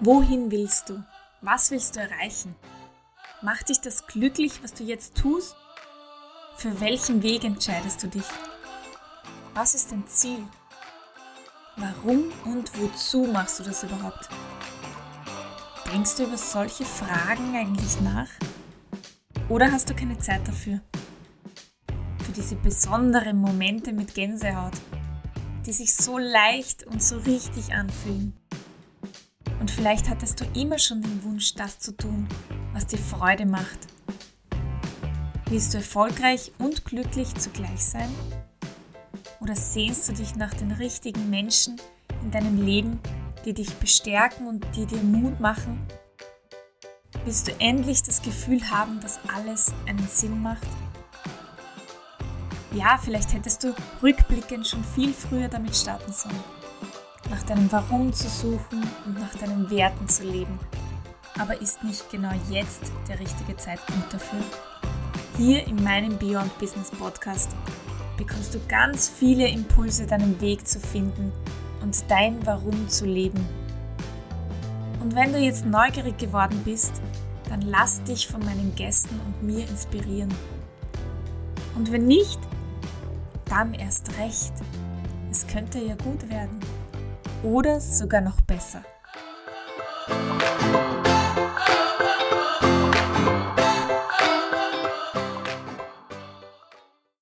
Wohin willst du? Was willst du erreichen? Macht dich das glücklich, was du jetzt tust? Für welchen Weg entscheidest du dich? Was ist dein Ziel? Warum und wozu machst du das überhaupt? Denkst du über solche Fragen eigentlich nach? Oder hast du keine Zeit dafür? Für diese besonderen Momente mit Gänsehaut, die sich so leicht und so richtig anfühlen. Und vielleicht hattest du immer schon den Wunsch, das zu tun, was dir Freude macht. Willst du erfolgreich und glücklich zugleich sein? Oder sehnst du dich nach den richtigen Menschen in deinem Leben, die dich bestärken und die dir Mut machen? Willst du endlich das Gefühl haben, dass alles einen Sinn macht? Ja, vielleicht hättest du rückblickend schon viel früher damit starten sollen nach deinem Warum zu suchen und nach deinen Werten zu leben. Aber ist nicht genau jetzt der richtige Zeitpunkt dafür? Hier in meinem Beyond Business Podcast bekommst du ganz viele Impulse, deinen Weg zu finden und dein Warum zu leben. Und wenn du jetzt neugierig geworden bist, dann lass dich von meinen Gästen und mir inspirieren. Und wenn nicht, dann erst recht. Es könnte ja gut werden oder sogar noch besser.